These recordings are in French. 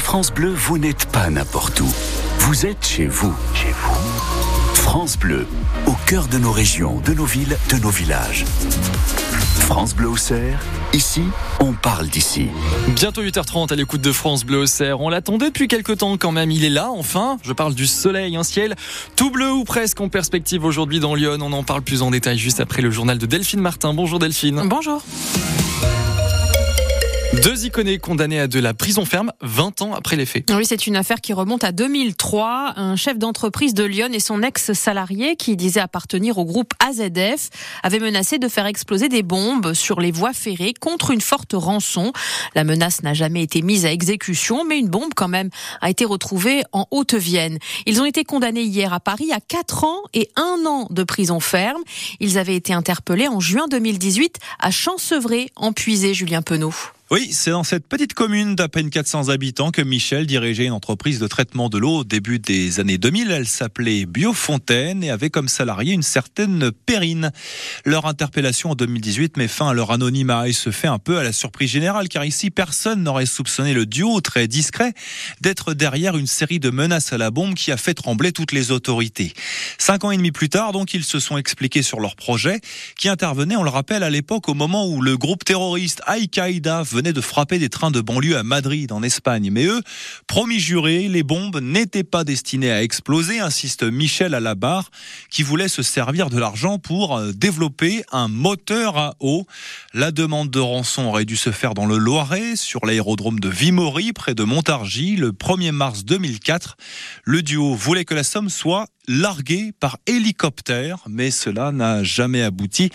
France Bleu, vous n'êtes pas n'importe où. Vous êtes chez vous. Chez vous. France Bleu, au cœur de nos régions, de nos villes, de nos villages. France Bleu au Cerf, ici, on parle d'ici. Bientôt 8h30 à l'écoute de France Bleu au Cerf. On l'attendait depuis quelques temps quand même. Il est là, enfin. Je parle du soleil, un ciel tout bleu ou presque en perspective aujourd'hui dans Lyon. On en parle plus en détail juste après le journal de Delphine Martin. Bonjour Delphine. Bonjour. Deux iconés condamnés à de la prison ferme 20 ans après les faits. Oui, c'est une affaire qui remonte à 2003. Un chef d'entreprise de Lyon et son ex-salarié, qui disait appartenir au groupe AZF, avaient menacé de faire exploser des bombes sur les voies ferrées contre une forte rançon. La menace n'a jamais été mise à exécution, mais une bombe quand même a été retrouvée en Haute-Vienne. Ils ont été condamnés hier à Paris à 4 ans et 1 an de prison ferme. Ils avaient été interpellés en juin 2018 à Champsevray, en Puisé, Julien Penaud. Oui, c'est dans cette petite commune d'à peine 400 habitants que Michel dirigeait une entreprise de traitement de l'eau au début des années 2000. Elle s'appelait Biofontaine et avait comme salarié une certaine Perrine. Leur interpellation en 2018 met fin à leur anonymat et se fait un peu à la surprise générale car ici personne n'aurait soupçonné le duo très discret d'être derrière une série de menaces à la bombe qui a fait trembler toutes les autorités. Cinq ans et demi plus tard, donc, ils se sont expliqués sur leur projet qui intervenait, on le rappelle, à l'époque au moment où le groupe terroriste Al-Qaïda venait de frapper des trains de banlieue à Madrid, en Espagne. Mais eux, promis juré, les bombes n'étaient pas destinées à exploser, insiste Michel à la barre, qui voulait se servir de l'argent pour euh, développer un moteur à eau. La demande de rançon aurait dû se faire dans le Loiret, sur l'aérodrome de Vimory, près de Montargis, le 1er mars 2004. Le duo voulait que la somme soit largué par hélicoptère, mais cela n'a jamais abouti.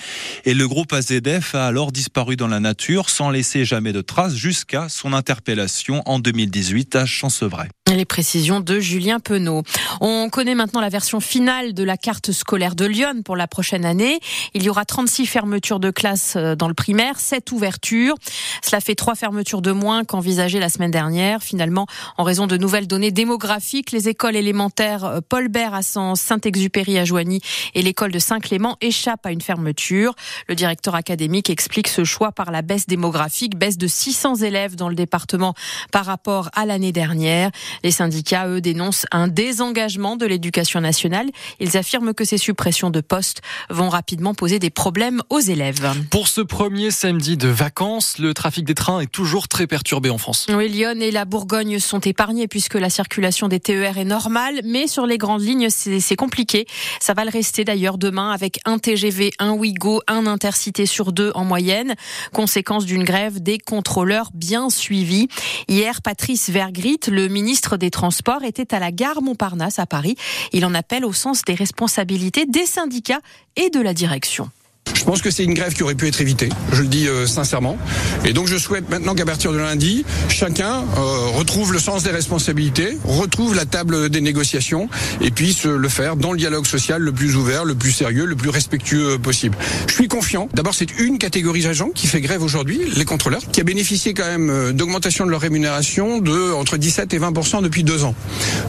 Et le groupe AZF a alors disparu dans la nature sans laisser jamais de traces jusqu'à son interpellation en 2018 à Champsevray. Les précisions de Julien Penaud. On connaît maintenant la version finale de la carte scolaire de Lyon pour la prochaine année. Il y aura 36 fermetures de classes euh, dans le primaire, 7 ouvertures. Cela fait 3 fermetures de moins qu'envisagé la semaine dernière. Finalement, en raison de nouvelles données démographiques, les écoles élémentaires euh, Paul Bert à Saint-Exupéry à Joigny et l'école de Saint-Clément échappent à une fermeture. Le directeur académique explique ce choix par la baisse démographique, baisse de 600 élèves dans le département par rapport à l'année dernière. Les syndicats, eux, dénoncent un désengagement de l'éducation nationale. Ils affirment que ces suppressions de postes vont rapidement poser des problèmes aux élèves. Pour ce premier samedi de vacances, le trafic des trains est toujours très perturbé en France. Oui, Lyon et la Bourgogne sont épargnés puisque la circulation des TER est normale, mais sur les grandes lignes, c'est compliqué. Ça va le rester d'ailleurs demain avec un TGV, un Ouigo, un Intercité sur deux en moyenne, conséquence d'une grève des contrôleurs bien suivis. Hier, Patrice Vergrit, le ministre des Transports était à la gare Montparnasse à Paris. Il en appelle au sens des responsabilités des syndicats et de la direction. Je pense que c'est une grève qui aurait pu être évitée, je le dis euh, sincèrement. Et donc je souhaite maintenant qu'à partir de lundi, chacun euh, retrouve le sens des responsabilités, retrouve la table des négociations et puisse le faire dans le dialogue social le plus ouvert, le plus sérieux, le plus respectueux possible. Je suis confiant. D'abord, c'est une catégorie d'agents qui fait grève aujourd'hui, les contrôleurs, qui a bénéficié quand même euh, d'augmentation de leur rémunération de entre 17 et 20% depuis deux ans.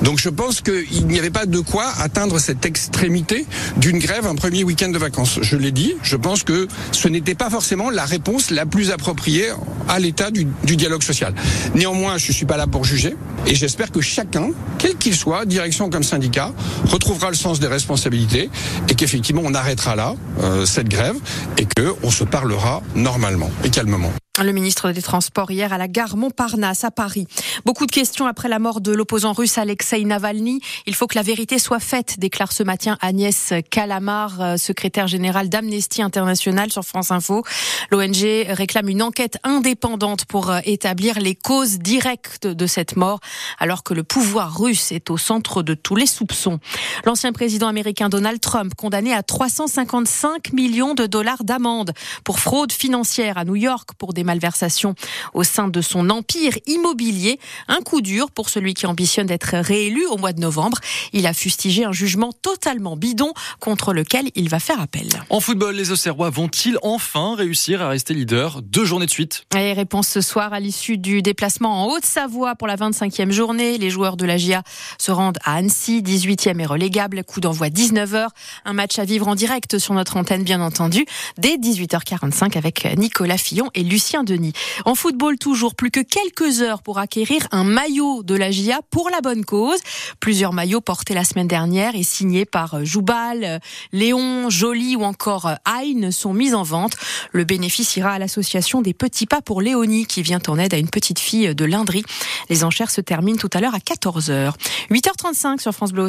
Donc je pense qu'il n'y avait pas de quoi atteindre cette extrémité d'une grève un premier week-end de vacances. Je l'ai dit, je pense que ce n'était pas forcément la réponse la plus appropriée à l'état du, dialogue social. Néanmoins, je ne suis pas là pour juger et j'espère que chacun, quel qu'il soit, direction comme syndicat, retrouvera le sens des responsabilités et qu'effectivement on arrêtera là euh, cette grève et qu'on se parlera normalement et calmement. Le ministre des Transports hier à la gare Montparnasse à Paris. Beaucoup de questions après la mort de l'opposant russe Alexei Navalny. Il faut que la vérité soit faite, déclare ce matin Agnès Calamar, euh, secrétaire générale d'Amnesty International sur France Info. L'ONG réclame une enquête indépendante pour euh, établir les causes directes de cette mort, alors que le pouvoir russe est au centre de tous les soupçons. L'ancien président américain Donald Trump, condamné à 355 millions de dollars d'amende pour fraude financière à New York pour des malversation au sein de son empire immobilier. Un coup dur pour celui qui ambitionne d'être réélu au mois de novembre. Il a fustigé un jugement totalement bidon contre lequel il va faire appel. En football, les Auxerrois vont-ils enfin réussir à rester leader deux journées de suite? Et réponse ce soir à l'issue du déplacement en Haute-Savoie pour la 25e journée. Les joueurs de la GIA se rendent à Annecy, 18e et relégable. Coup d'envoi 19h. Un match à vivre en direct sur notre antenne, bien entendu, dès 18h45 avec Nicolas Fillon et Lucien En football, toujours plus que quelques heures pour acquérir un maillot de la GIA pour la bonne cause. Plusieurs maillots portés la semaine dernière et signés par Joubal, Léon, Joly ou encore Hein sont mis en vente. Le bénéfice ira à l'association des Petits Pas pour Léonie qui vient en aide à une petite fille de Lindry. Les enchères se terminent tout à l'heure à 14h. 8h35 sur France Bleu